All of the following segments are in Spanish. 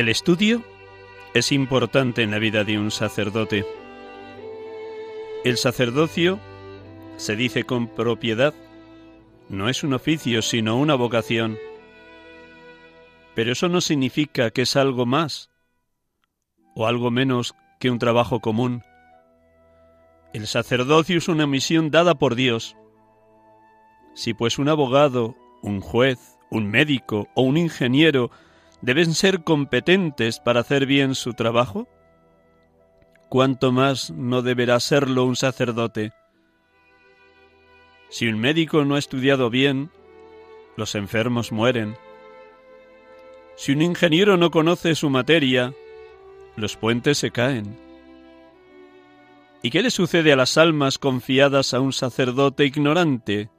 El estudio es importante en la vida de un sacerdote. El sacerdocio, se dice con propiedad, no es un oficio, sino una vocación. Pero eso no significa que es algo más o algo menos que un trabajo común. El sacerdocio es una misión dada por Dios. Si pues un abogado, un juez, un médico o un ingeniero deben ser competentes para hacer bien su trabajo, ¿cuánto más no deberá serlo un sacerdote? Si un médico no ha estudiado bien, los enfermos mueren. Si un ingeniero no conoce su materia, los puentes se caen. ¿Y qué le sucede a las almas confiadas a un sacerdote ignorante?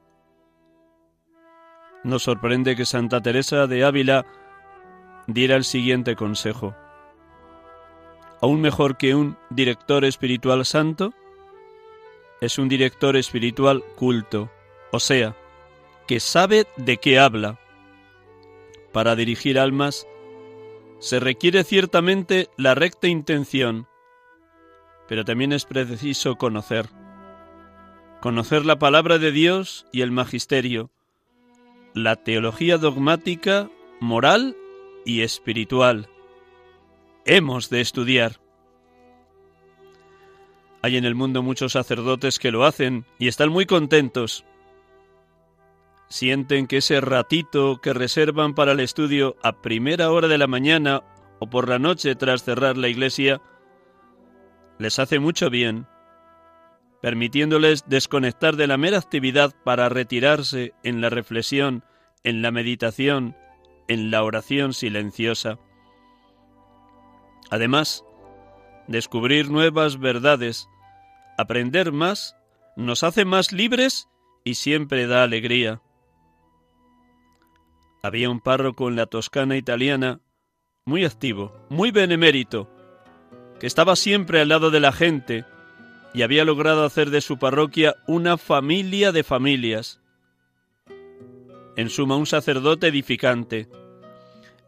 Nos sorprende que Santa Teresa de Ávila diera el siguiente consejo. Aún mejor que un director espiritual santo es un director espiritual culto, o sea, que sabe de qué habla. Para dirigir almas se requiere ciertamente la recta intención, pero también es preciso conocer. Conocer la palabra de Dios y el magisterio, la teología dogmática, moral y espiritual. Hemos de estudiar. Hay en el mundo muchos sacerdotes que lo hacen y están muy contentos. Sienten que ese ratito que reservan para el estudio a primera hora de la mañana o por la noche tras cerrar la iglesia les hace mucho bien, permitiéndoles desconectar de la mera actividad para retirarse en la reflexión, en la meditación, en la oración silenciosa. Además, descubrir nuevas verdades, aprender más, nos hace más libres y siempre da alegría. Había un párroco en la Toscana italiana, muy activo, muy benemérito, que estaba siempre al lado de la gente y había logrado hacer de su parroquia una familia de familias. En suma, un sacerdote edificante.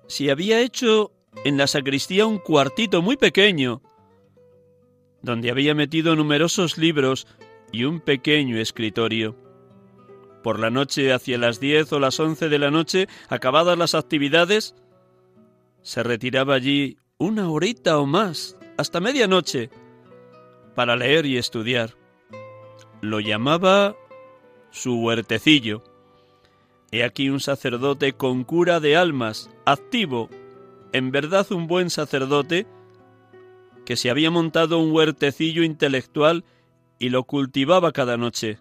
Si había hecho en la sacristía un cuartito muy pequeño, donde había metido numerosos libros y un pequeño escritorio. Por la noche, hacia las diez o las once de la noche, acabadas las actividades, se retiraba allí una horita o más, hasta medianoche, para leer y estudiar. Lo llamaba su huertecillo. He aquí un sacerdote con cura de almas, activo, en verdad un buen sacerdote, que se había montado un huertecillo intelectual y lo cultivaba cada noche.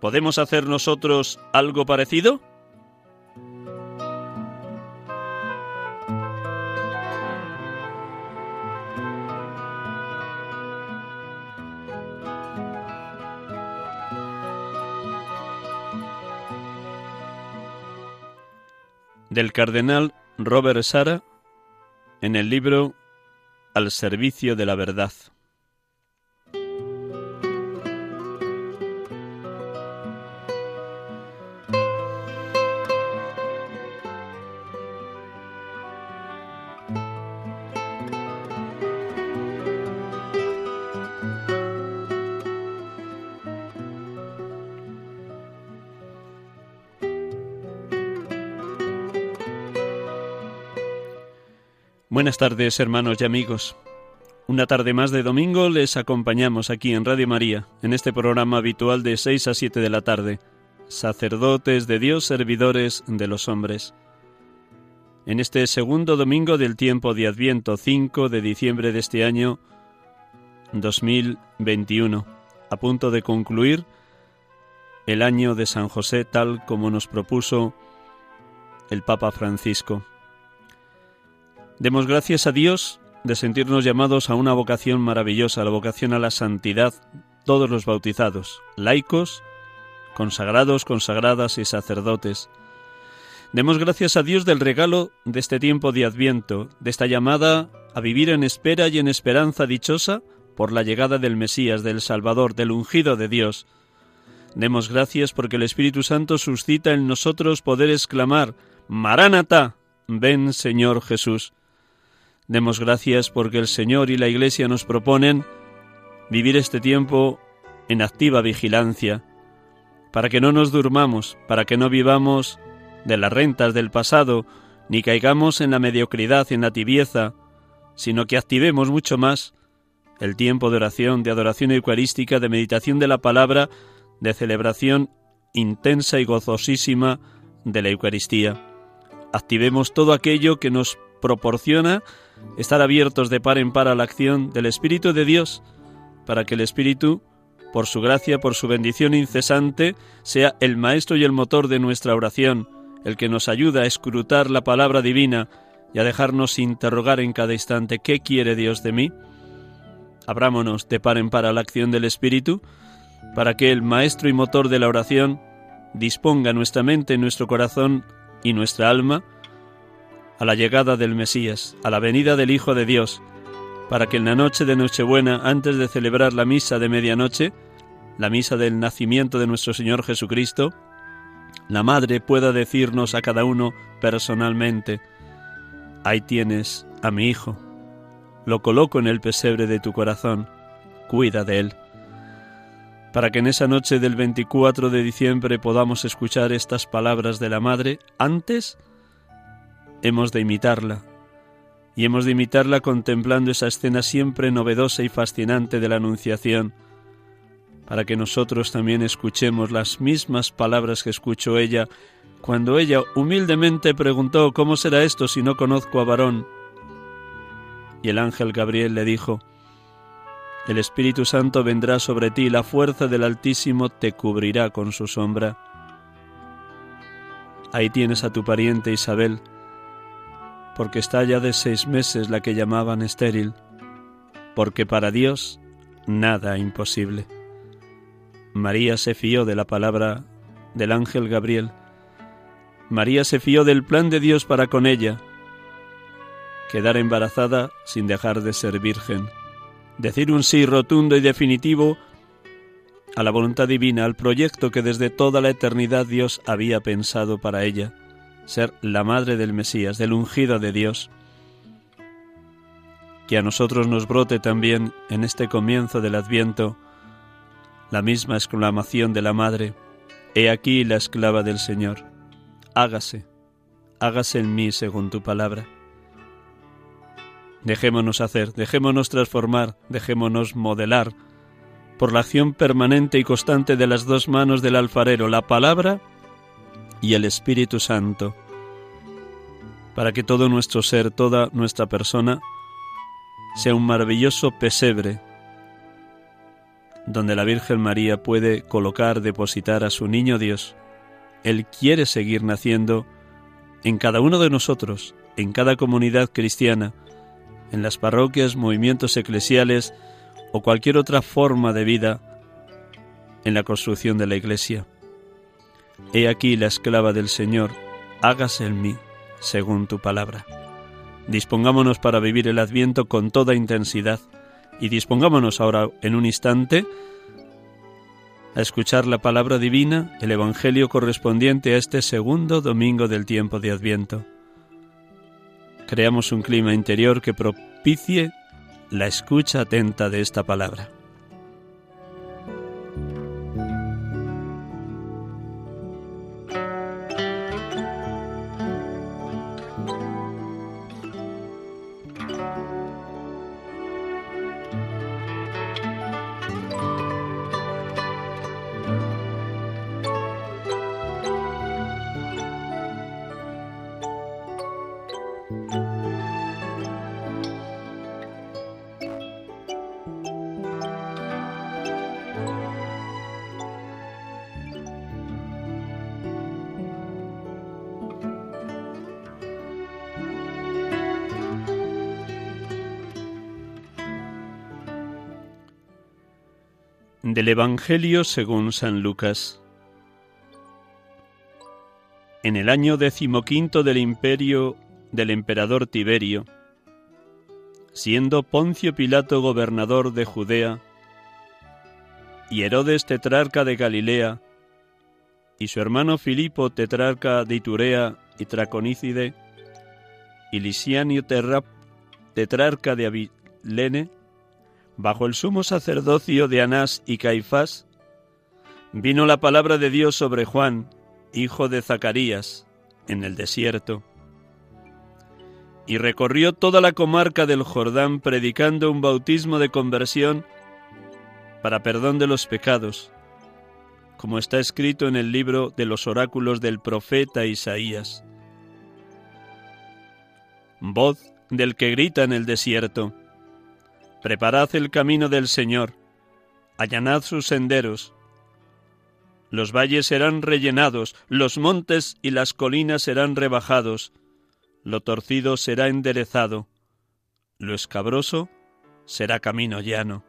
¿Podemos hacer nosotros algo parecido? Del cardenal Robert Sara en el libro Al servicio de la verdad. Buenas tardes, hermanos y amigos. Una tarde más de domingo les acompañamos aquí en Radio María, en este programa habitual de 6 a 7 de la tarde, sacerdotes de Dios, servidores de los hombres. En este segundo domingo del tiempo de Adviento, 5 de diciembre de este año 2021, a punto de concluir el año de San José tal como nos propuso el Papa Francisco. Demos gracias a Dios de sentirnos llamados a una vocación maravillosa, la vocación a la santidad, todos los bautizados, laicos, consagrados, consagradas y sacerdotes. Demos gracias a Dios del regalo de este tiempo de Adviento, de esta llamada a vivir en espera y en esperanza dichosa por la llegada del Mesías, del Salvador, del ungido de Dios. Demos gracias porque el Espíritu Santo suscita en nosotros poder exclamar, Maránata, ven Señor Jesús. Demos gracias porque el Señor y la Iglesia nos proponen vivir este tiempo en activa vigilancia, para que no nos durmamos, para que no vivamos de las rentas del pasado, ni caigamos en la mediocridad, en la tibieza, sino que activemos mucho más el tiempo de oración, de adoración eucarística, de meditación de la palabra, de celebración intensa y gozosísima de la Eucaristía. Activemos todo aquello que nos proporciona estar abiertos de par en par a la acción del Espíritu de Dios, para que el Espíritu, por su gracia, por su bendición incesante, sea el maestro y el motor de nuestra oración, el que nos ayuda a escrutar la palabra divina y a dejarnos interrogar en cada instante ¿qué quiere Dios de mí? Abrámonos de par en par a la acción del Espíritu, para que el maestro y motor de la oración disponga nuestra mente, nuestro corazón y nuestra alma a la llegada del Mesías, a la venida del Hijo de Dios, para que en la noche de Nochebuena, antes de celebrar la misa de medianoche, la misa del nacimiento de nuestro Señor Jesucristo, la Madre pueda decirnos a cada uno personalmente, ahí tienes a mi Hijo, lo coloco en el pesebre de tu corazón, cuida de él. Para que en esa noche del 24 de diciembre podamos escuchar estas palabras de la Madre antes hemos de imitarla, y hemos de imitarla contemplando esa escena siempre novedosa y fascinante de la Anunciación, para que nosotros también escuchemos las mismas palabras que escuchó ella cuando ella humildemente preguntó ¿Cómo será esto si no conozco a varón? Y el ángel Gabriel le dijo El Espíritu Santo vendrá sobre ti, la fuerza del Altísimo te cubrirá con su sombra. Ahí tienes a tu pariente Isabel, porque está ya de seis meses la que llamaban estéril, porque para Dios nada imposible. María se fió de la palabra del ángel Gabriel. María se fió del plan de Dios para con ella, quedar embarazada sin dejar de ser virgen, decir un sí rotundo y definitivo a la voluntad divina, al proyecto que desde toda la eternidad Dios había pensado para ella ser la madre del Mesías, del ungido de Dios. Que a nosotros nos brote también en este comienzo del Adviento la misma exclamación de la Madre, He aquí la esclava del Señor, hágase, hágase en mí según tu palabra. Dejémonos hacer, dejémonos transformar, dejémonos modelar por la acción permanente y constante de las dos manos del alfarero, la palabra y el Espíritu Santo, para que todo nuestro ser, toda nuestra persona, sea un maravilloso pesebre donde la Virgen María puede colocar, depositar a su niño Dios. Él quiere seguir naciendo en cada uno de nosotros, en cada comunidad cristiana, en las parroquias, movimientos eclesiales o cualquier otra forma de vida en la construcción de la Iglesia. He aquí la esclava del Señor, hágase en mí, según tu palabra. Dispongámonos para vivir el Adviento con toda intensidad y dispongámonos ahora en un instante a escuchar la palabra divina, el Evangelio correspondiente a este segundo domingo del tiempo de Adviento. Creamos un clima interior que propicie la escucha atenta de esta palabra. Del Evangelio según San Lucas. En el año decimoquinto del imperio del emperador Tiberio, siendo Poncio Pilato gobernador de Judea, y Herodes tetrarca de Galilea, y su hermano Filipo tetrarca de Iturea y Traconícide, y Lisianio tetrarca de Abilene, bajo el sumo sacerdocio de Anás y Caifás, vino la palabra de Dios sobre Juan, hijo de Zacarías, en el desierto. Y recorrió toda la comarca del Jordán predicando un bautismo de conversión para perdón de los pecados, como está escrito en el libro de los oráculos del profeta Isaías. Voz del que grita en el desierto Preparad el camino del Señor, allanad sus senderos. Los valles serán rellenados, los montes y las colinas serán rebajados, lo torcido será enderezado, lo escabroso será camino llano,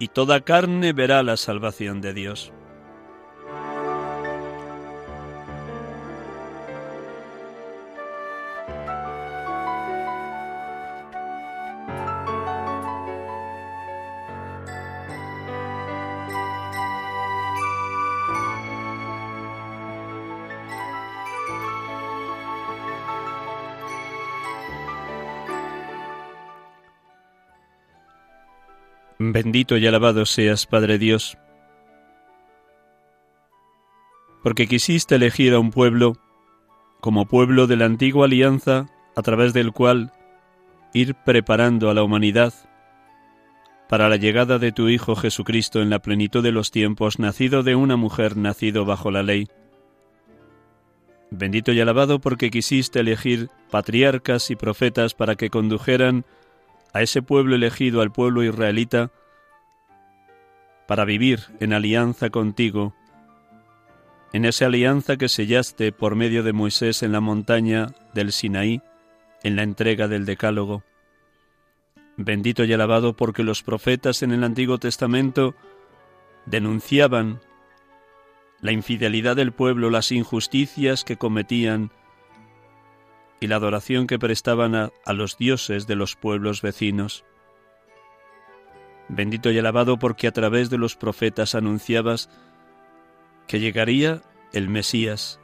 y toda carne verá la salvación de Dios. Bendito y alabado seas, Padre Dios, porque quisiste elegir a un pueblo como pueblo de la antigua alianza a través del cual ir preparando a la humanidad para la llegada de tu Hijo Jesucristo en la plenitud de los tiempos, nacido de una mujer, nacido bajo la ley. Bendito y alabado porque quisiste elegir patriarcas y profetas para que condujeran a ese pueblo elegido, al pueblo israelita, para vivir en alianza contigo, en esa alianza que sellaste por medio de Moisés en la montaña del Sinaí, en la entrega del Decálogo. Bendito y alabado porque los profetas en el Antiguo Testamento denunciaban la infidelidad del pueblo, las injusticias que cometían y la adoración que prestaban a, los dioses de los pueblos vecinos. Bendito y alabado porque a través de los profetas anunciabas que llegaría el Mesías,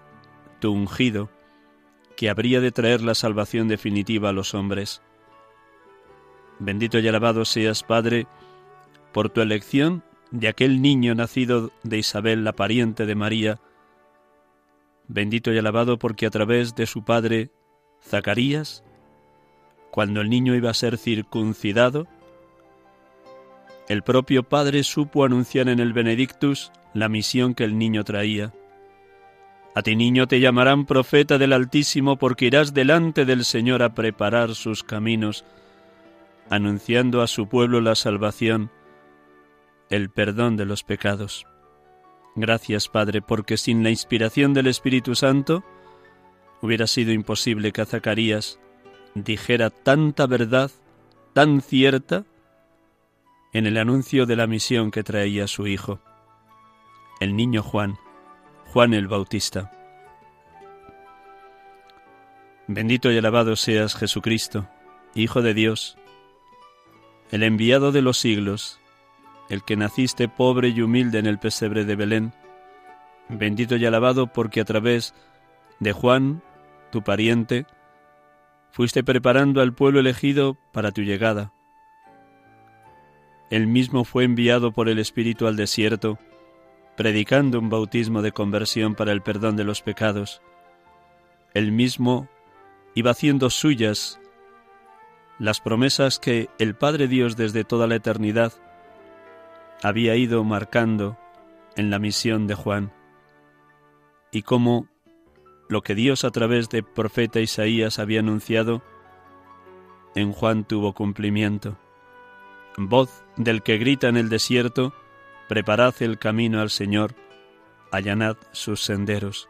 tu ungido, que habría de traer la salvación definitiva a los hombres. Bendito y alabado seas, Padre, por tu elección de aquel niño nacido de Isabel, la pariente de María. Bendito y alabado porque a través de su Padre Zacarías, cuando el niño iba a ser circuncidado, el propio Padre supo anunciar en el Benedictus la misión que el niño traía. A ti niño te llamarán profeta del Altísimo porque irás delante del Señor a preparar sus caminos, anunciando a su pueblo la salvación, el perdón de los pecados. Gracias, Padre, porque sin la inspiración del Espíritu Santo, Hubiera sido imposible que Zacarías dijera tanta verdad, tan cierta, en el anuncio de la misión que traía su hijo, el niño Juan, Juan el Bautista. Bendito y alabado seas Jesucristo, Hijo de Dios, el enviado de los siglos, el que naciste pobre y humilde en el pesebre de Belén. Bendito y alabado porque a través de Juan, tu pariente, fuiste preparando al pueblo elegido para tu llegada. Él mismo fue enviado por el Espíritu al desierto, predicando un bautismo de conversión para el perdón de los pecados. Él mismo iba haciendo suyas las promesas que el Padre Dios desde toda la eternidad había ido marcando en la misión de Juan, y cómo lo que Dios a través de profeta Isaías había anunciado, en Juan tuvo cumplimiento. Voz del que grita en el desierto, preparad el camino al Señor, allanad sus senderos.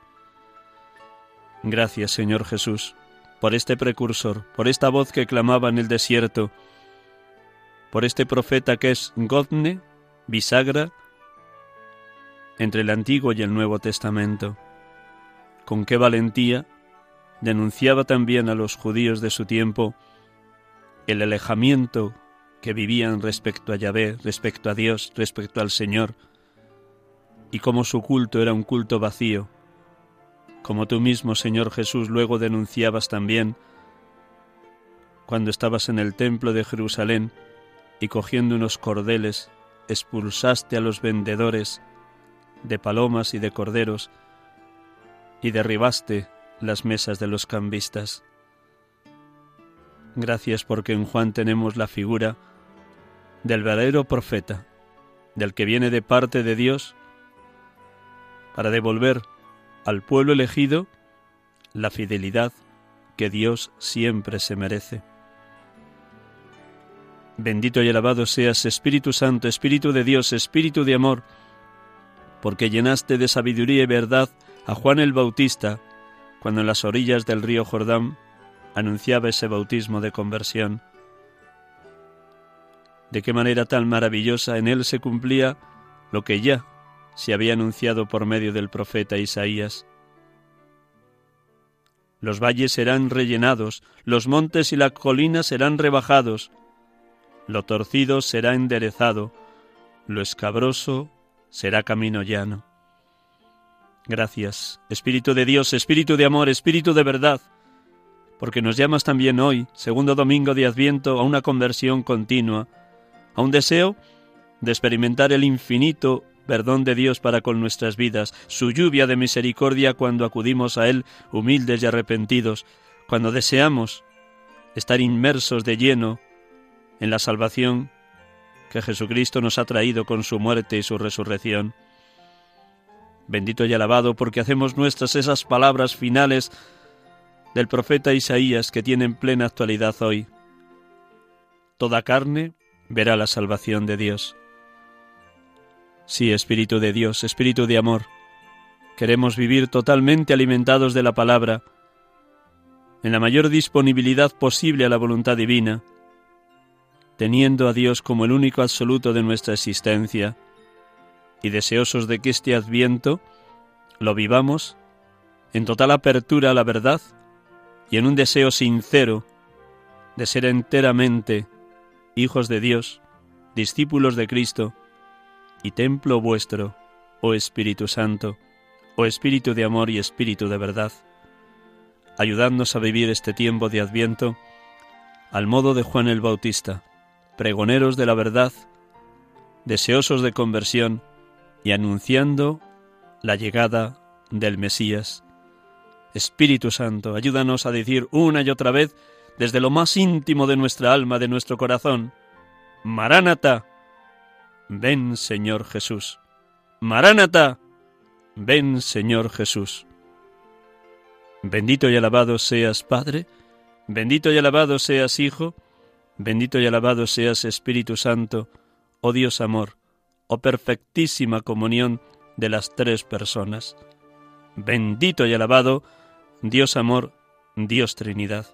Gracias Señor Jesús por este precursor, por esta voz que clamaba en el desierto, por este profeta que es Godne, bisagra, entre el Antiguo y el Nuevo Testamento. Con qué valentía denunciaba también a los judíos de su tiempo el alejamiento que vivían respecto a Yahvé, respecto a Dios, respecto al Señor, y cómo su culto era un culto vacío, como tú mismo, Señor Jesús, luego denunciabas también cuando estabas en el templo de Jerusalén y cogiendo unos cordeles expulsaste a los vendedores de palomas y de corderos y derribaste las mesas de los cambistas. Gracias porque en Juan tenemos la figura del verdadero profeta, del que viene de parte de Dios para devolver al pueblo elegido la fidelidad que Dios siempre se merece. Bendito y alabado seas, Espíritu Santo, Espíritu de Dios, Espíritu de amor, porque llenaste de sabiduría y verdad a Juan el Bautista, cuando en las orillas del río Jordán anunciaba ese bautismo de conversión. De qué manera tan maravillosa en él se cumplía lo que ya se había anunciado por medio del profeta Isaías. Los valles serán rellenados, los montes y las colinas serán rebajados, lo torcido será enderezado, lo escabroso será camino llano. Gracias, Espíritu de Dios, Espíritu de amor, Espíritu de verdad, porque nos llamas también hoy, segundo domingo de Adviento, a una conversión continua, a un deseo de experimentar el infinito perdón de Dios para con nuestras vidas, su lluvia de misericordia cuando acudimos a Él humildes y arrepentidos, cuando deseamos estar inmersos de lleno en la salvación que Jesucristo nos ha traído con su muerte y su resurrección. Bendito y alabado porque hacemos nuestras esas palabras finales del profeta Isaías que tienen plena actualidad hoy. Toda carne verá la salvación de Dios. Sí, Espíritu de Dios, Espíritu de amor, queremos vivir totalmente alimentados de la palabra, en la mayor disponibilidad posible a la voluntad divina, teniendo a Dios como el único absoluto de nuestra existencia, y deseosos de que este adviento lo vivamos en total apertura a la verdad y en un deseo sincero de ser enteramente hijos de Dios, discípulos de Cristo, y templo vuestro, oh Espíritu Santo, oh Espíritu de amor y Espíritu de verdad, ayudándonos a vivir este tiempo de Adviento al modo de Juan el Bautista, pregoneros de la verdad, deseosos de conversión y anunciando la llegada del Mesías. Espíritu Santo, ayúdanos a decir una y otra vez desde lo más íntimo de nuestra alma, de nuestro corazón, Maránata, ven Señor Jesús. Maránata, ven Señor Jesús. Bendito y alabado seas Padre, bendito y alabado seas Hijo, bendito y alabado seas Espíritu Santo, oh Dios amor, oh perfectísima comunión de las tres personas. Bendito y alabado, Dios amor, Dios Trinidad.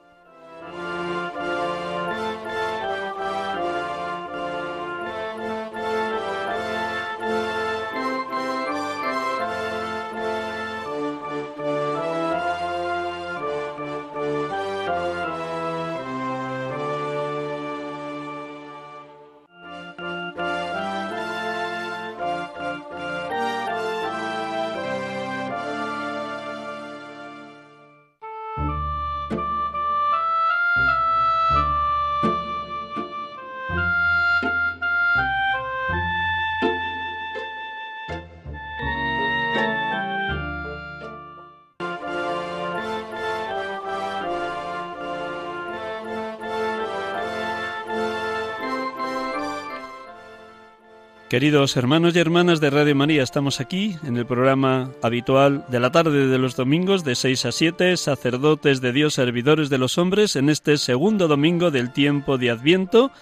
Queridos hermanos y hermanas de Radio María, estamos aquí en el programa habitual de la tarde de los domingos de 6 a 7, sacerdotes de Dios, servidores de los hombres, en este segundo domingo del tiempo de Adviento,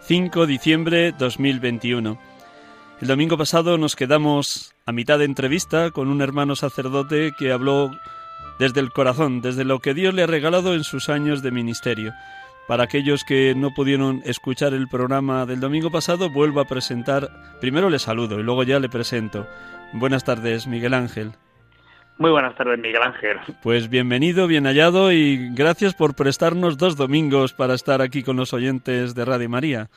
5 de diciembre 2021. El domingo pasado nos quedamos a mitad de entrevista con un hermano sacerdote que habló desde el corazón, desde lo que Dios le ha regalado en sus años de ministerio. Para aquellos que no pudieron escuchar el programa del domingo pasado, vuelvo a presentar, primero le saludo y luego ya le presento. Buenas tardes, Miguel Ángel. Muy buenas tardes, Miguel Ángel. Pues bienvenido, bien hallado y gracias por prestarnos dos domingos para estar aquí con los oyentes de Radio María.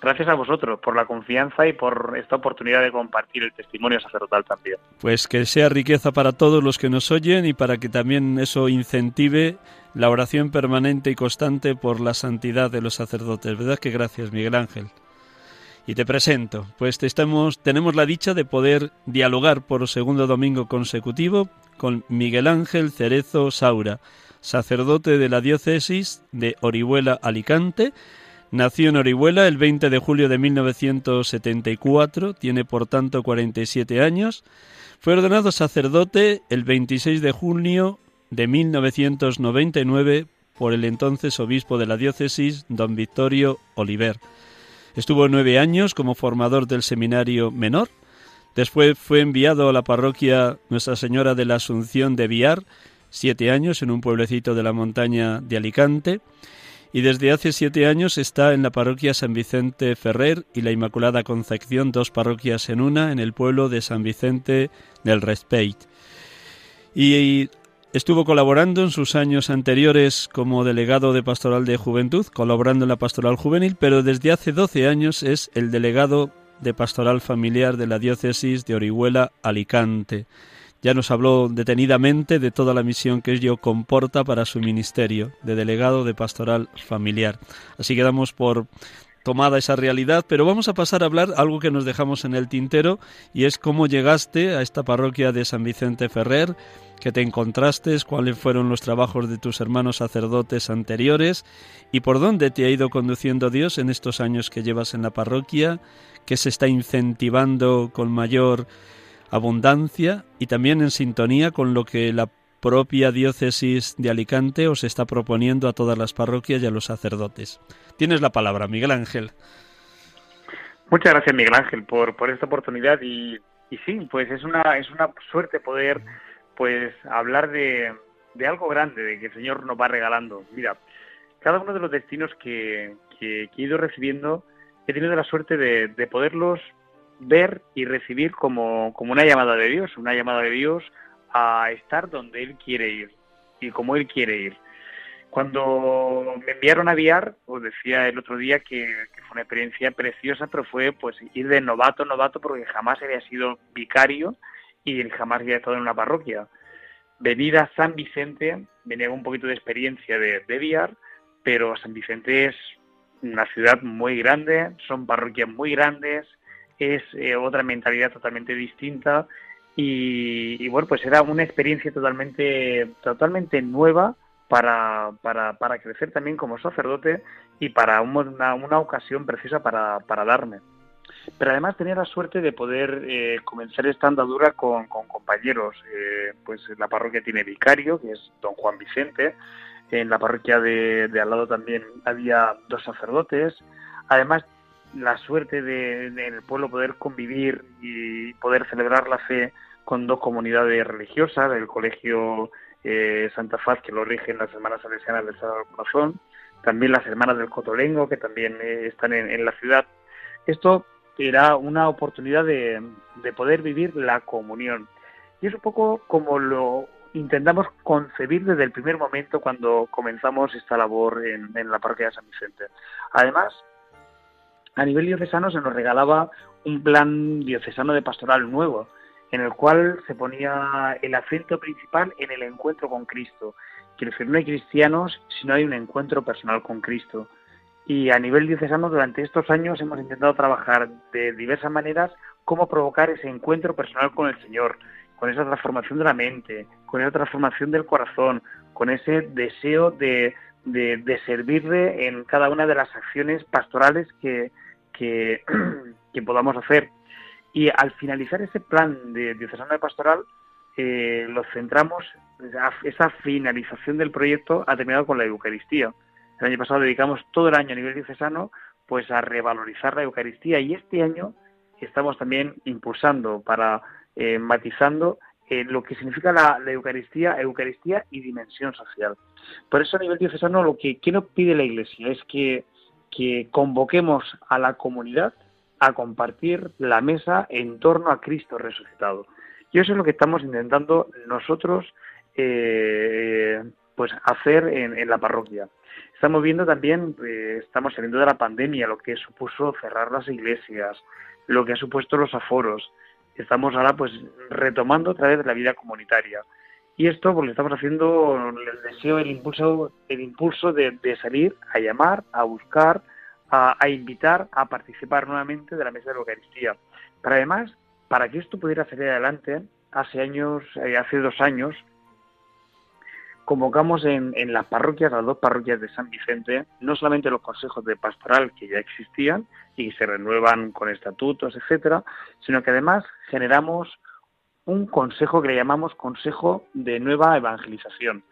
Gracias a vosotros por la confianza y por esta oportunidad de compartir el testimonio sacerdotal también. Pues que sea riqueza para todos los que nos oyen y para que también eso incentive la oración permanente y constante por la santidad de los sacerdotes. ¿Verdad que gracias, Miguel Ángel? Y te presento, pues estamos, tenemos la dicha de poder dialogar por segundo domingo consecutivo con Miguel Ángel Cerezo Saura, sacerdote de la diócesis de Orihuela Alicante. Nació en Orihuela el 20 de julio de 1974, tiene por tanto 47 años. Fue ordenado sacerdote el 26 de junio de 1999 por el entonces obispo de la diócesis, don Victorio Oliver. Estuvo nueve años como formador del seminario menor. Después fue enviado a la parroquia Nuestra Señora de la Asunción de Viar, siete años en un pueblecito de la montaña de Alicante. Y desde hace siete años está en la parroquia San Vicente Ferrer y la Inmaculada Concepción, dos parroquias en una, en el pueblo de San Vicente del Respeit. Y Estuvo colaborando en sus años anteriores como delegado de Pastoral de Juventud, colaborando en la Pastoral Juvenil, pero desde hace 12 años es el delegado de Pastoral Familiar de la Diócesis de Orihuela, Alicante. Ya nos habló detenidamente de toda la misión que ello comporta para su ministerio de delegado de Pastoral Familiar. Así que damos por tomada esa realidad, pero vamos a pasar a hablar algo que nos dejamos en el tintero y es cómo llegaste a esta parroquia de San Vicente Ferrer, que te encontraste, cuáles fueron los trabajos de tus hermanos sacerdotes anteriores y por dónde te ha ido conduciendo Dios en estos años que llevas en la parroquia, que se está incentivando con mayor abundancia y también en sintonía con lo que la propia diócesis de Alicante os está proponiendo a todas las parroquias y a los sacerdotes. Tienes la palabra, Miguel Ángel. Muchas gracias, Miguel Ángel, por, por esta oportunidad y, y sí, pues es una, es una suerte poder pues hablar de, de algo grande, de que el Señor nos va regalando. Mira, cada uno de los destinos que, que, he ido recibiendo, he tenido la suerte de, de poderlos ver y recibir como, como, una llamada de Dios, una llamada de Dios a estar donde Él quiere ir y como Él quiere ir. Cuando me enviaron a Viar, os decía el otro día que, que, fue una experiencia preciosa, pero fue pues ir de novato a novato porque jamás había sido vicario y jamás había estado en una parroquia. Venir a San Vicente, venía con un poquito de experiencia de, de Viar, pero San Vicente es una ciudad muy grande, son parroquias muy grandes, es eh, otra mentalidad totalmente distinta y, bueno, pues era una experiencia totalmente, totalmente nueva para, para, para crecer también como sacerdote y para una, una ocasión precisa para, para darme pero además tenía la suerte de poder eh, comenzar esta andadura con, con compañeros. Eh, pues la parroquia tiene vicario, que es don Juan Vicente. En la parroquia de, de al lado también había dos sacerdotes. Además, la suerte de, de, el pueblo poder convivir y poder celebrar la fe con dos comunidades religiosas, el colegio eh, Santa Faz, que lo rigen las hermanas salesianas del Sagrado Corazón, también las hermanas del Cotolengo, que también eh, están en, en, la ciudad. Esto era una oportunidad de, de, poder vivir la comunión. Y es un poco como lo intentamos concebir desde el primer momento cuando comenzamos esta labor en, en la parroquia de San Vicente. Además, a nivel diocesano se nos regalaba un plan diocesano de pastoral nuevo, en el cual se ponía el acento principal en el encuentro con Cristo. Quiero decir, no hay cristianos si no hay un encuentro personal con Cristo y a nivel diocesano durante estos años hemos intentado trabajar de diversas maneras cómo provocar ese encuentro personal con el Señor, con esa transformación de la mente, con esa transformación del corazón, con ese deseo de, de, de servirle en cada una de las acciones pastorales que, que, podamos hacer. Y al finalizar ese plan de diocesano de pastoral, eh, lo centramos, esa finalización del proyecto ha terminado con la Eucaristía. El año pasado dedicamos todo el año a nivel diocesano pues a revalorizar la Eucaristía y este año estamos también impulsando para eh, matizando lo que significa la, Eucaristía, Eucaristía y dimensión social. Por eso a nivel diocesano lo que, nos pide la Iglesia es que, que convoquemos a la comunidad a compartir la mesa en torno a Cristo resucitado. Y eso es lo que estamos intentando nosotros eh, pues hacer en, la parroquia. Estamos viendo también, eh, estamos saliendo de la pandemia, lo que supuso cerrar las iglesias, lo que ha supuesto los aforos. Estamos ahora pues retomando otra vez la vida comunitaria. Y esto pues lo estamos haciendo, el deseo, el impulso, el impulso de, salir a llamar, a buscar, a, a, invitar a participar nuevamente de la mesa de la Eucaristía. Pero además para que esto pudiera salir adelante, hace años, eh, hace dos años, convocamos en, las parroquias, las dos parroquias de San Vicente, no solamente los consejos de pastoral que ya existían y se renuevan con estatutos, etcétera, sino que además generamos un consejo que le llamamos Consejo de Nueva Evangelización,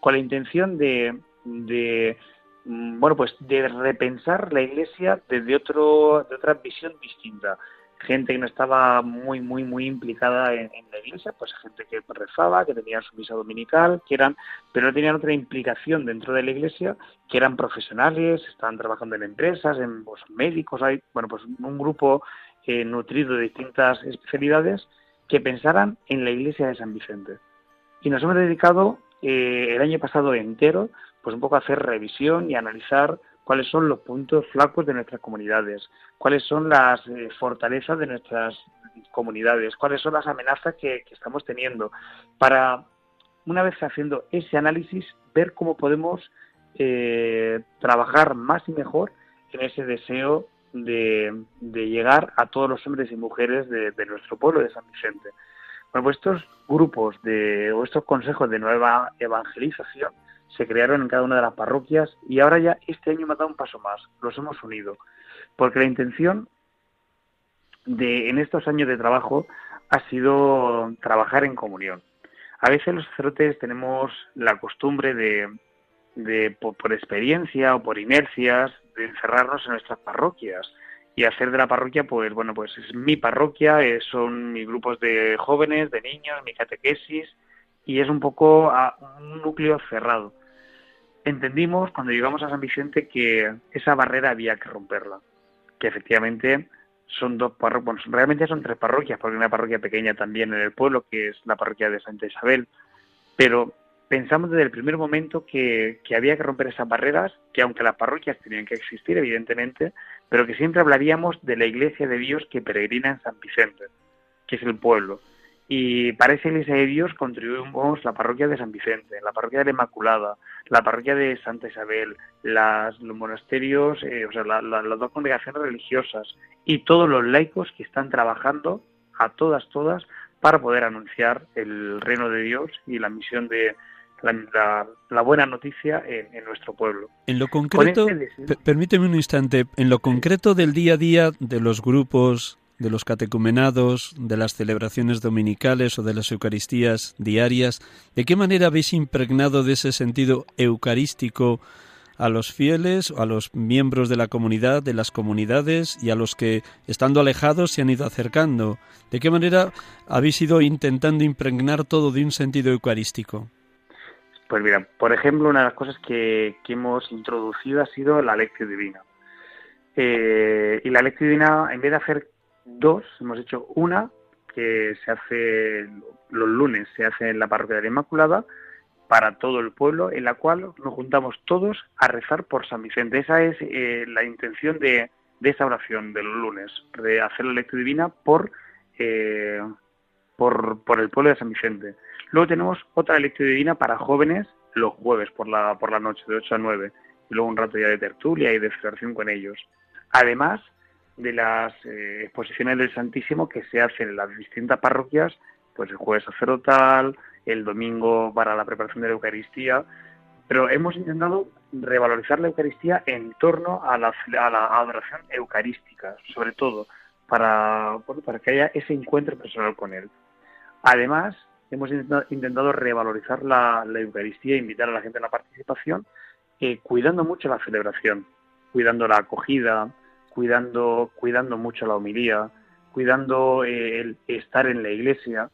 con la intención de, de mm, bueno, pues de repensar la Iglesia desde otro, de otra visión distinta, gente que no estaba muy, muy, muy implicada en, la iglesia, pues gente que rezaba, que tenía su misa dominical, que eran, pero no tenían otra implicación dentro de la iglesia, que eran profesionales, estaban trabajando en empresas, en pues, médicos, hay, bueno, pues un grupo eh, nutrido de distintas especialidades que pensaran en la iglesia de San Vicente. Y nos hemos dedicado eh, el año pasado entero, pues un poco a hacer revisión y analizar cuáles son los puntos flacos de nuestras comunidades, cuáles son las eh, fortalezas de nuestras comunidades, cuáles son las amenazas que, estamos teniendo, para, una vez haciendo ese análisis, ver cómo podemos eh, trabajar más y mejor en ese deseo de, llegar a todos los hombres y mujeres de, nuestro pueblo de San Vicente. Bueno, pues estos grupos de, o estos consejos de nueva evangelización se crearon en cada una de las parroquias y ahora ya este año ha dado un paso más, los hemos unido, porque la intención de en estos años de trabajo ha sido trabajar en comunión. A veces los sacerdotes tenemos la costumbre de, de por, experiencia o por inercias, de encerrarnos en nuestras parroquias. Y hacer de la parroquia, pues bueno, pues es mi parroquia, son mis grupos de jóvenes, de niños, mi catequesis, y es un poco un núcleo cerrado entendimos cuando llegamos a San Vicente que esa barrera había que romperla, que efectivamente son dos parroquias, bueno, realmente son tres parroquias, porque hay una parroquia pequeña también en el pueblo, que es la parroquia de Santa Isabel, pero pensamos desde el primer momento que, que había que romper esas barreras, que aunque las parroquias tenían que existir, evidentemente, pero que siempre hablaríamos de la iglesia de Dios que peregrina en San Vicente, que es el pueblo, y para esa iglesia de Dios contribuimos la parroquia de San Vicente, la parroquia de la Inmaculada, la parroquia de Santa Isabel, las, los monasterios, eh, o sea, las dos congregaciones religiosas y todos los laicos que están trabajando a todas, todas, para poder anunciar el reino de Dios y la misión de la, buena noticia en, nuestro pueblo. En lo concreto, este permíteme un instante, en lo concreto del día a día de los grupos de los catecumenados, de las celebraciones dominicales o de las Eucaristías diarias, ¿de qué manera habéis impregnado de ese sentido eucarístico a los fieles, a los miembros de la comunidad, de las comunidades y a los que, estando alejados, se han ido acercando? ¿De qué manera habéis ido intentando impregnar todo de un sentido eucarístico? Pues mira, por ejemplo, una de las cosas que, hemos introducido ha sido la lección divina. Eh, y la lección divina, en vez de hacer dos, hemos hecho una que se hace los lunes, se hace en la parroquia de la Inmaculada para todo el pueblo, en la cual nos juntamos todos a rezar por San Vicente. Esa es eh, la intención de, de, esa oración de los lunes, de hacer la lectura divina por, eh, por, por, el pueblo de San Vicente. Luego tenemos otra lectura divina para jóvenes los jueves por la, por la noche, de 8 a 9, y luego un rato ya de tertulia y de celebración con ellos. Además, de las eh, exposiciones del Santísimo que se hacen en las distintas parroquias, pues el jueves sacerdotal, el domingo para la preparación de la Eucaristía, pero hemos intentado revalorizar la Eucaristía en torno a la, a la adoración eucarística, sobre todo, para, para que haya ese encuentro personal con Él. Además, hemos intentado revalorizar la, Eucaristía e invitar a la gente a la participación, eh, cuidando mucho la celebración, cuidando la acogida, cuidando, cuidando mucho la homilía, cuidando eh, el estar en la iglesia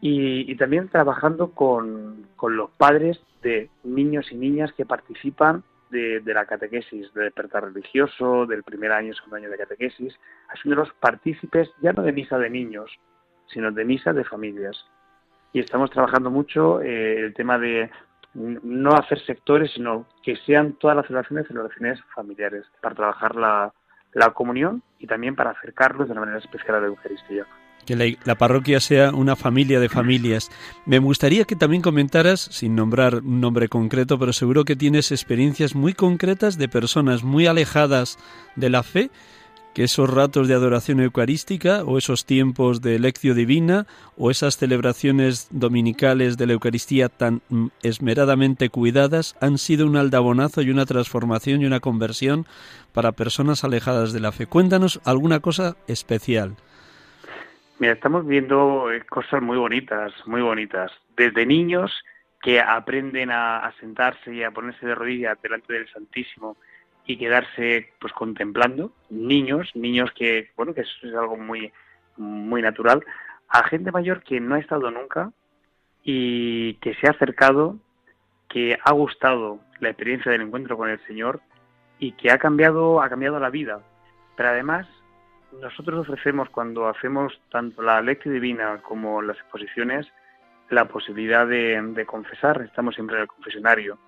y, también trabajando con, los padres de niños y niñas que participan de, la catequesis, de despertar religioso, del primer año, segundo año de catequesis, los partícipes ya no de misa de niños, sino de misa de familias. Y estamos trabajando mucho eh, el tema de no hacer sectores, sino que sean todas las celebraciones celebraciones familiares, para trabajar la, la comunión y también para acercarlos de una manera especial a la Eucaristía. Que la, parroquia sea una familia de familias. Me gustaría que también comentaras, sin nombrar un nombre concreto, pero seguro que tienes experiencias muy concretas de personas muy alejadas de la fe que esos ratos de adoración eucarística o esos tiempos de lección divina o esas celebraciones dominicales de la Eucaristía tan mm, esmeradamente cuidadas han sido un aldabonazo y una transformación y una conversión para personas alejadas de la fe. Cuéntanos alguna cosa especial. Mira, estamos viendo eh, cosas muy bonitas, muy bonitas. Desde niños que aprenden a, sentarse y a ponerse de rodillas delante del Santísimo y quedarse pues contemplando niños niños que bueno que eso es algo muy muy natural a gente mayor que no ha estado nunca y que se ha acercado que ha gustado la experiencia del encuentro con el Señor y que ha cambiado ha cambiado la vida. Pero además nosotros ofrecemos cuando hacemos tanto la lectura divina como las exposiciones la posibilidad de, de confesar. Estamos siempre en el confesionario.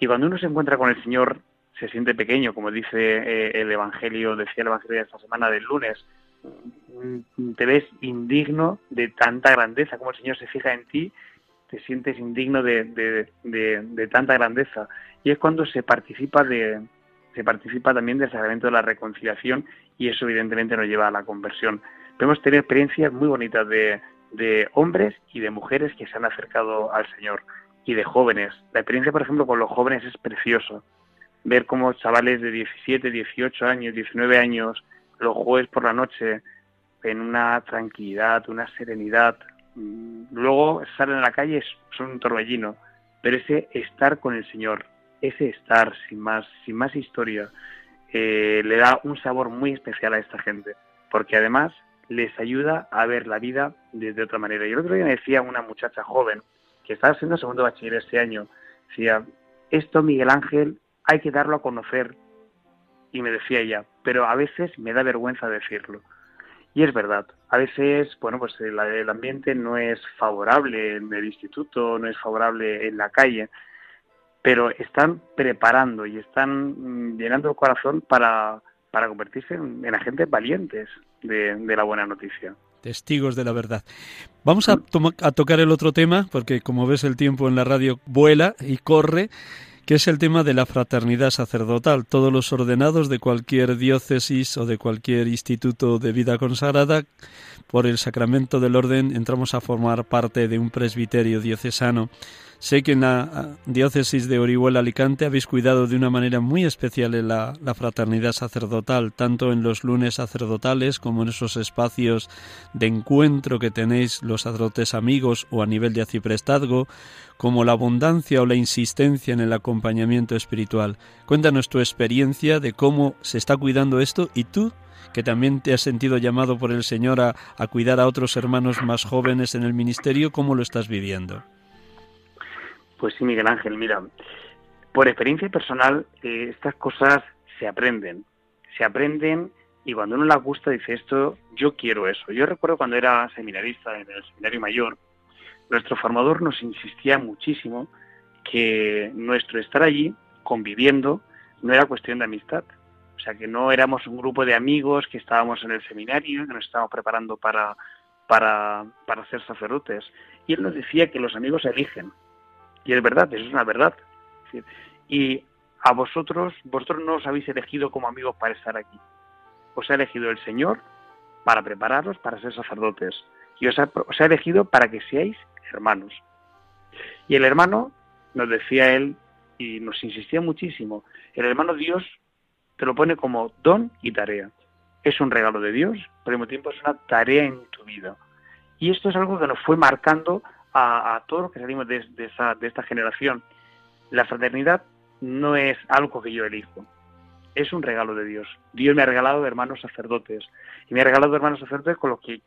Y cuando uno se encuentra con el Señor se siente pequeño, como dice eh, el Evangelio, decía el Evangelio de esta semana del lunes. Mm, te ves indigno de tanta grandeza, como el Señor se fija en ti, te sientes indigno de, de, tanta grandeza. Y es cuando se participa de se participa también del sacramento de la reconciliación y eso evidentemente nos lleva a la conversión. Podemos tener experiencias muy bonitas de, de hombres y de mujeres que se han acercado al Señor y de jóvenes. La experiencia, por ejemplo, con los jóvenes es precioso ver cómo chavales de 17, 18 años, 19 años, los jueves por la noche, en una tranquilidad, una serenidad, mm, luego salen a la calle son un torbellino, pero ese estar con el Señor, ese estar sin más, sin más historia, eh, le da un sabor muy especial a esta gente, porque además les ayuda a ver la vida desde otra manera. Y el otro día me decía una muchacha joven que estaba haciendo segundo bachiller este año, decía, esto Miguel Ángel hay que darlo a conocer. Y me decía ella, pero a veces me da vergüenza decirlo. Y es verdad, a veces, bueno, pues el, el, ambiente no es favorable en el instituto, no es favorable en la calle, pero están preparando y están mm, llenando el corazón para, para convertirse en, agentes valientes de, la buena noticia. Testigos de la verdad. Vamos a, a tocar el otro tema, porque como ves el tiempo en la radio vuela y corre que es el tema de la fraternidad sacerdotal. Todos los ordenados de cualquier diócesis o de cualquier instituto de vida consagrada, por el sacramento del orden, entramos a formar parte de un presbiterio diocesano Sé que en la ah, diócesis de Orihuela Alicante habéis cuidado de una manera muy especial en la, fraternidad sacerdotal, tanto en los lunes sacerdotales como en esos espacios de encuentro que tenéis los sacerdotes amigos o a nivel de aciprestazgo, como la abundancia o la insistencia en el acompañamiento espiritual. Cuéntanos tu experiencia de cómo se está cuidando esto y tú que también te has sentido llamado por el Señor a, a cuidar a otros hermanos más jóvenes en el ministerio, ¿cómo lo estás viviendo? Pues sí, Miguel Ángel, mira, por experiencia personal, eh, estas cosas se aprenden, se aprenden y cuando uno las gusta dice esto, yo quiero eso. Yo recuerdo cuando era seminarista en el seminario mayor, nuestro formador nos insistía muchísimo que nuestro estar allí conviviendo no era cuestión de amistad. O sea, que no éramos un grupo de amigos que estábamos en el seminario, que nos estábamos preparando para, para, para ser sacerdotes. Y él nos decía que los amigos eligen, y es verdad, eso es una verdad. Y a vosotros, vosotros no os habéis elegido como amigos para estar aquí. Os ha elegido el Señor para prepararos para ser sacerdotes. Y os ha, os ha elegido para que seáis hermanos. Y el hermano, nos decía él, y nos insistía muchísimo, el hermano Dios te lo pone como don y tarea. es un regalo de Dios, pero al mismo tiempo es una tarea en tu vida. Y esto es algo que nos fue marcando a, todos los que salimos de, de esta generación. La fraternidad no es algo que yo elijo, es un regalo de Dios. Dios me ha regalado hermanos sacerdotes y me ha regalado hermanos sacerdotes con los que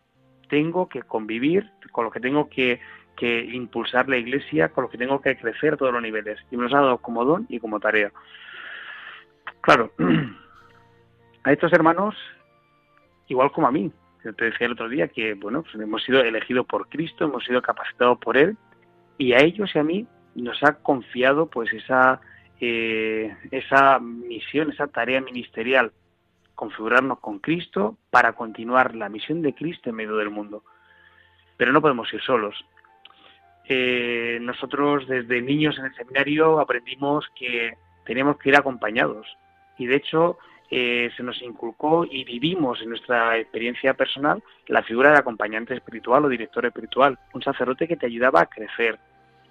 tengo que convivir, con los que tengo que, impulsar la iglesia, con los que tengo que crecer a todos los niveles. Y me los ha dado como don y como tarea. Claro, a estos hermanos, igual como a mí, te decía el otro día que, bueno, pues hemos sido elegidos por Cristo, hemos sido capacitados por Él, y a ellos y a mí nos ha confiado pues esa eh, esa misión, esa tarea ministerial, configurarnos con Cristo para continuar la misión de Cristo en medio del mundo. Pero no podemos ir solos. Eh, nosotros desde niños en el seminario aprendimos que teníamos que ir acompañados y de hecho eh, se nos inculcó y vivimos en nuestra experiencia personal la figura de acompañante espiritual o director espiritual, un sacerdote que te ayudaba a crecer,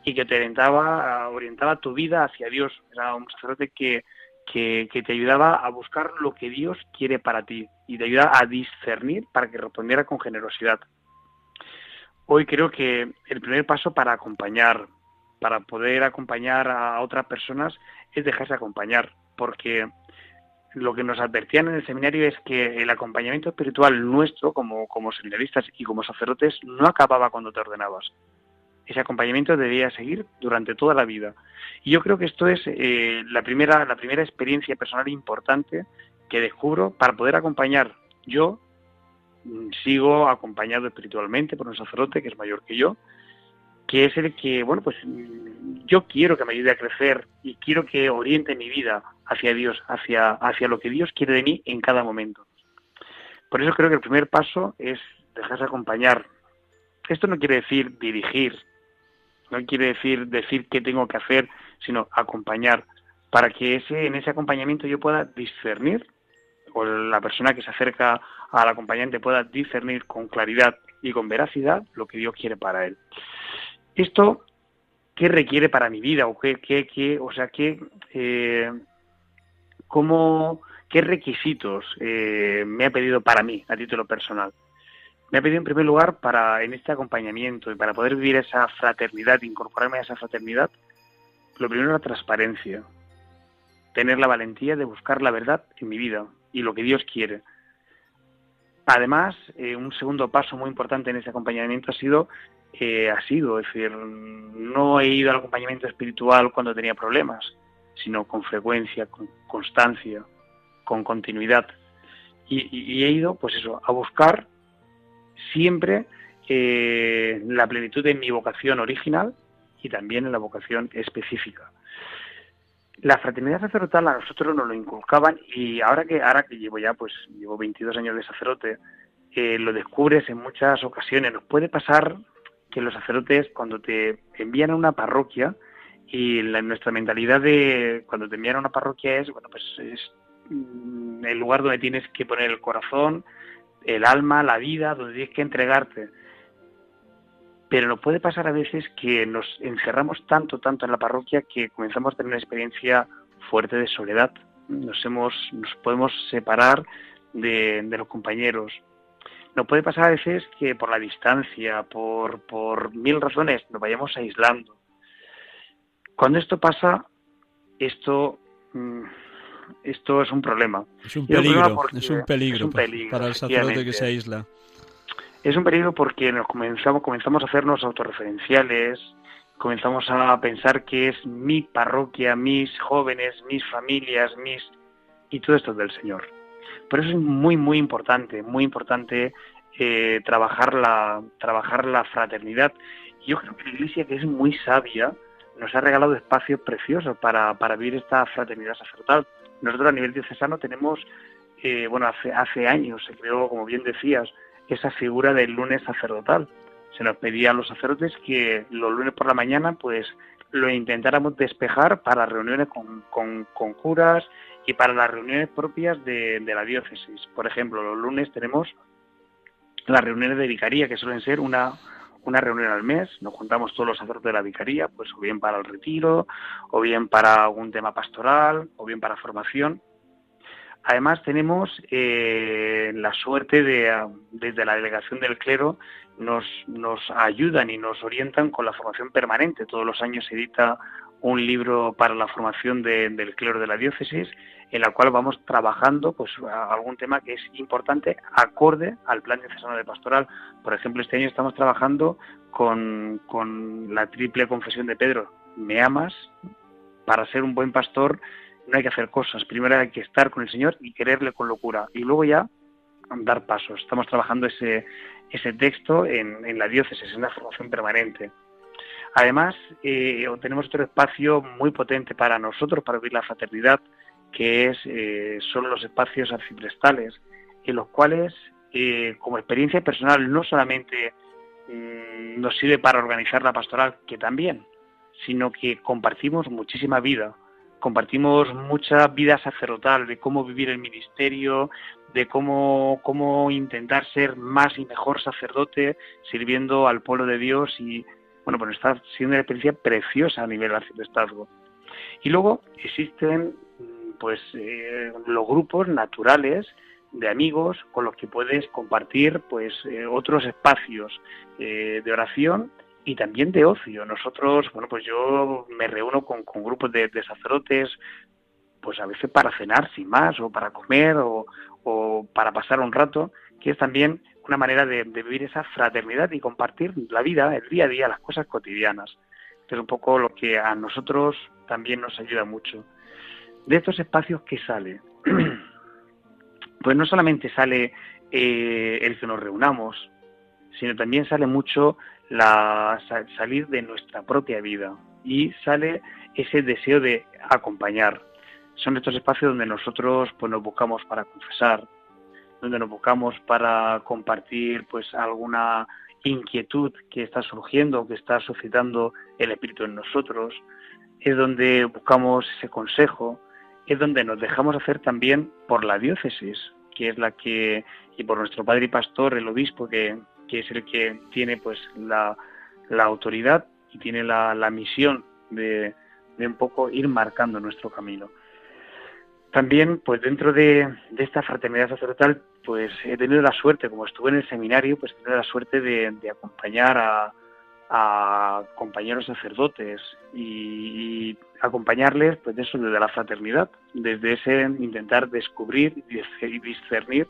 y que te orientaba, orientaba tu vida hacia Dios. Era un sacerdote que, que, te ayudaba a buscar lo que Dios quiere para ti y te ayuda a discernir para que respondiera con generosidad. Hoy creo que el primer paso para acompañar, para poder acompañar a otras personas, es dejarse acompañar, porque lo que nos advertían en el seminario es que el acompañamiento espiritual nuestro como, como seminaristas y como sacerdotes no acababa cuando te ordenabas ese acompañamiento debería seguir durante toda la vida. Y yo creo que esto es eh, la, primera, la primera experiencia personal importante que descubro para poder acompañar. Yo mm, sigo acompañado espiritualmente por un sacerdote que es mayor que yo, que es el que, bueno, pues yo quiero que me ayude a crecer y quiero que oriente mi vida hacia Dios, hacia, hacia lo que Dios quiere de mí en cada momento. Por eso creo que el primer paso es dejarse acompañar. Esto no quiere decir dirigir, no quiere decir decir qué tengo que hacer, sino acompañar para que ese en ese acompañamiento yo pueda discernir o la persona que se acerca al acompañante pueda discernir con claridad y con veracidad lo que Dios quiere para él. Esto qué requiere para mi vida o qué, qué, qué o sea qué eh, cómo qué requisitos eh, me ha pedido para mí a título personal me ha pedido en primer lugar para en este acompañamiento y para poder vivir esa fraternidad, incorporarme a esa fraternidad, lo primero la transparencia, tener la valentía de buscar la verdad en mi vida y lo que Dios quiere. Además, eh, un segundo paso muy importante en ese acompañamiento ha sido, eh, ha sido, es decir, no he ido al acompañamiento espiritual cuando tenía problemas, sino con frecuencia, con constancia, con continuidad. Y, y he ido, pues eso, a buscar siempre eh, la plenitud de mi vocación original y también en la vocación específica. La fraternidad sacerdotal a nosotros nos lo inculcaban y ahora que ahora que llevo ya pues llevo 22 años de sacerdote eh, lo descubres en muchas ocasiones. Nos puede pasar que los sacerdotes cuando te envían a una parroquia y la, nuestra mentalidad de cuando te envían a una parroquia es bueno pues es mm, el lugar donde tienes que poner el corazón, el alma, la vida, donde tienes que entregarte. Pero nos puede pasar a veces que nos encerramos tanto, tanto en la parroquia que comenzamos a tener una experiencia fuerte de soledad. Nos, hemos, nos podemos separar de, los compañeros. Nos puede pasar a veces que por la distancia, por, por mil razones, nos vayamos aislando. Cuando esto pasa, esto mm, esto es un problema. Es un peligro, es un peligro, para el sacerdote que se aísla. Es un peligro porque nos comenzamos, comenzamos a hacernos autorreferenciales, comenzamos a pensar que es mi parroquia, mis jóvenes, mis familias, mis... y todo esto es del Señor. Por eso es muy, muy importante, muy importante eh, trabajar, la, trabajar la fraternidad. Yo creo que la Iglesia, que es muy sabia, nos ha regalado espacios preciosos para, para vivir esta fraternidad sacerdotal. Nosotros a nivel diocesano tenemos, eh, bueno, hace, hace años se creó, como bien decías, esa figura del lunes sacerdotal. Se nos pedía a los sacerdotes que los lunes por la mañana, pues lo intentáramos despejar para reuniones con, con, curas y para las reuniones propias de, de, la diócesis. Por ejemplo, los lunes tenemos las reuniones de vicaría, que suelen ser una, una reunión al mes, nos juntamos todos los sacerdotes de la vicaría, pues o bien para el retiro, o bien para algún tema pastoral, o bien para formación. Además tenemos eh, la suerte de, desde la delegación del clero, nos, nos ayudan y nos orientan con la formación permanente. Todos los años se edita un libro para la formación del clero de la diócesis, en la cual vamos trabajando pues algún tema que es importante acorde al plan diocesano de pastoral. Por ejemplo, este año estamos trabajando con, con la triple confesión de Pedro. Me amas, para ser un buen pastor no hay que hacer cosas. Primero hay que estar con el Señor y quererle con locura. Y luego ya dar pasos. Estamos trabajando ese, ese texto en, en la diócesis, en la formación permanente. Además, eh, tenemos otro espacio muy potente para nosotros, para vivir la fraternidad, que es, eh, son los espacios arciprestales, en los cuales, eh, como experiencia personal, no solamente mm, nos sirve para organizar la pastoral, que también, sino que compartimos muchísima vida, compartimos mucha vida sacerdotal, de cómo vivir el ministerio, de cómo, cómo intentar ser más y mejor sacerdote, sirviendo al pueblo de Dios y bueno, pues está siendo una experiencia preciosa a nivel arciprestazgo. Y luego existen pues eh, los grupos naturales de amigos con los que puedes compartir pues eh, otros espacios eh, de oración y también de ocio. Nosotros, bueno, pues yo me reúno con, grupos de, sacerdotes, pues a veces para cenar sin más, o para comer, o, o para pasar un rato, que es también una manera de, vivir esa fraternidad y compartir la vida, el día a día, las cosas cotidianas. Que es un poco lo que a nosotros también nos ayuda mucho. De estos espacios, ¿qué sale? pues no solamente sale eh, el que nos reunamos, sino también sale mucho la, salir de nuestra propia vida y sale ese deseo de acompañar. Son estos espacios donde nosotros pues, nos buscamos para confesar, donde nos buscamos para compartir pues alguna inquietud que está surgiendo, que está suscitando el Espíritu en nosotros, es donde buscamos ese consejo, es donde nos dejamos hacer también por la diócesis, que es la que, y por nuestro padre y pastor, el obispo, que, es el que tiene pues la, autoridad y tiene la, misión de, de un poco ir marcando nuestro camino. También, pues dentro de, esta fraternidad sacerdotal, pues he tenido la suerte, como estuve en el seminario, pues he tenido la suerte de, acompañar a, compañeros sacerdotes y, acompañarles, pues de eso, desde la fraternidad, desde ese intentar descubrir y discernir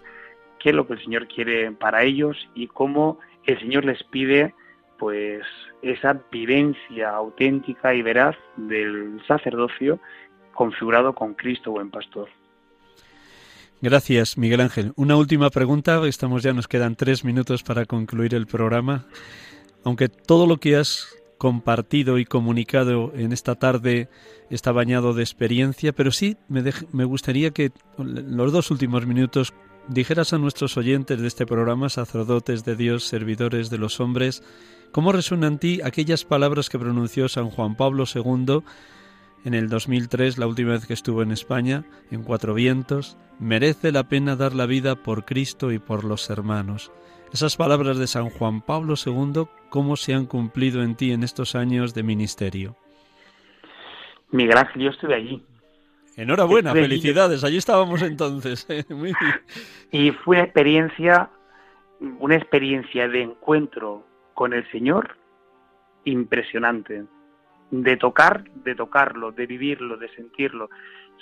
qué es lo que el Señor quiere para ellos y cómo el Señor les pide pues esa vivencia auténtica y veraz del sacerdocio configurado con Cristo buen pastor. Gracias, Miguel Ángel. Una última pregunta, estamos ya nos quedan tres minutos para concluir el programa. Aunque todo lo que has compartido y comunicado en esta tarde está bañado de experiencia, pero sí me, me gustaría que los dos últimos minutos dijeras a nuestros oyentes de este programa, sacerdotes de Dios, servidores de los hombres, cómo resuenan en ti aquellas palabras que pronunció San Juan Pablo II en el 2003, la última vez que estuvo en España, en Cuatro Vientos, merece la pena dar la vida por Cristo y por los hermanos. Esas palabras de San Juan Pablo II, ¿cómo se han cumplido en ti en estos años de ministerio? Miguel Ángel, yo estuve allí. Enhorabuena, felicidades, allí estábamos entonces. ¿eh? Y fue una experiencia, una experiencia de encuentro con el Señor impresionante de tocar, de tocarlo, de vivirlo, de sentirlo.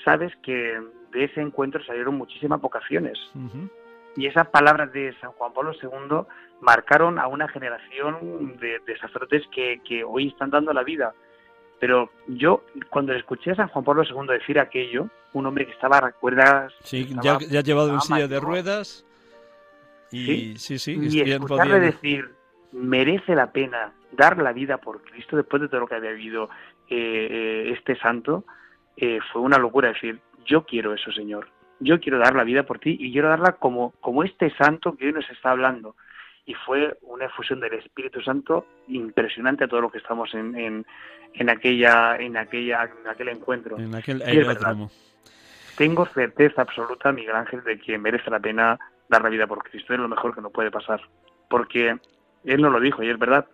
Sabes que de ese encuentro salieron muchísimas vocaciones. Y esas palabras de San Juan Pablo II marcaron a una generación de, sacerdotes que, hoy están dando la vida. Pero yo, cuando le escuché a San Juan Pablo II decir aquello, un hombre que estaba, ¿recuerdas? Sí, ya, ya llevado en silla de ruedas. Y sí, sí, y escucharle decir, merece la pena dar la vida por Cristo después de todo lo que había vivido eh, eh, este santo, eh, fue una locura decir, yo quiero eso, Señor, yo quiero dar la vida por ti y quiero darla como, como este santo que hoy nos está hablando. Y fue una efusión del Espíritu Santo impresionante a todo lo que estamos en, en, aquella, en, aquella, en aquel encuentro. En aquel Tengo certeza absoluta, Miguel Ángel, de que merece la pena dar la vida por Cristo. Es lo mejor que nos puede pasar. Porque Él nos lo dijo y es verdad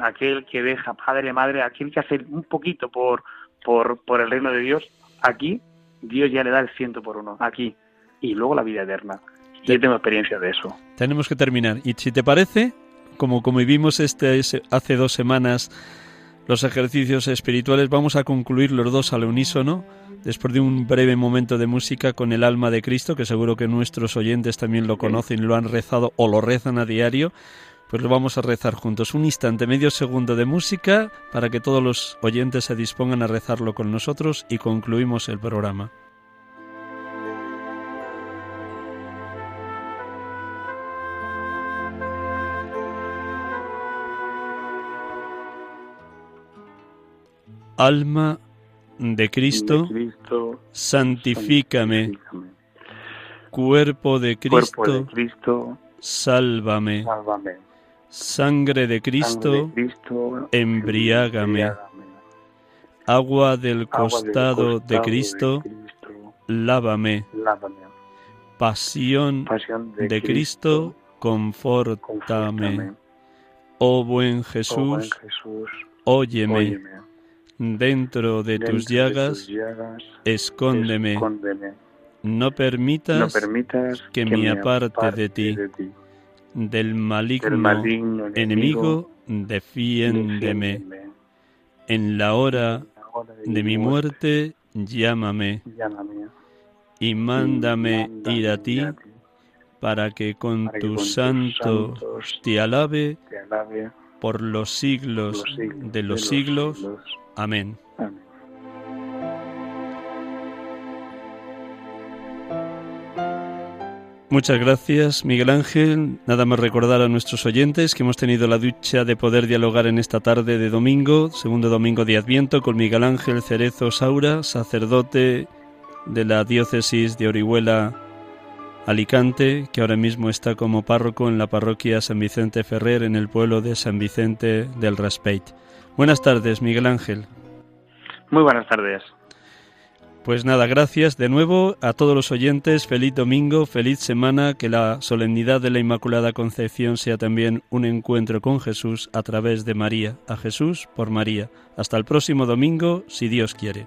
aquel que deja padre, madre, aquel que hace un poquito por, por, por el reino de Dios, aquí Dios ya le da el ciento por uno, aquí. y luego la vida eterna. Yo tengo experiencia de eso. Tenemos que terminar. Y si te parece, como vivimos este, hace dos semanas los ejercicios espirituales, vamos a concluir los dos al unísono, después de un breve momento de música con el alma de Cristo, que seguro que nuestros oyentes también lo conocen, lo han rezado o lo rezan a diario, pues lo vamos a rezar juntos. Un instante, medio segundo de música para que todos los oyentes se dispongan a rezarlo con nosotros y concluimos el programa. Alma de Cristo, santifícame. Cuerpo de Cristo, sálvame. Sangre de Cristo, embriágame. Agua del costado, de, Cristo, lávame. Pasión, de, Cristo, confórtame. Oh buen Jesús, óyeme dentro de, tus, llagas, escóndeme. No, permitas que, me aparte, de, ti. Del maligno, enemigo, defiéndeme. En la hora de, mi muerte, llámame. Y mándame, ir a ti, para que con tus santos te alabe, por los siglos, de los siglos Amén. Muchas gracias, Miguel Ángel. Nada más recordar a nuestros oyentes que hemos tenido la ducha de poder dialogar en esta tarde de domingo, segundo domingo de Adviento, con Miguel Ángel Cerezo Saura, sacerdote de la diócesis de Orihuela, Alicante, que ahora mismo está como párroco en la parroquia San Vicente Ferrer en el pueblo de San Vicente del Raspeit. Buenas tardes, Miguel Ángel. Muy buenas tardes. Pues nada, gracias de nuevo a todos los oyentes. Feliz domingo, feliz semana. Que la solemnidad de la Inmaculada Concepción sea también un encuentro con Jesús a través de María. A Jesús por María. Hasta el próximo domingo, si Dios quiere.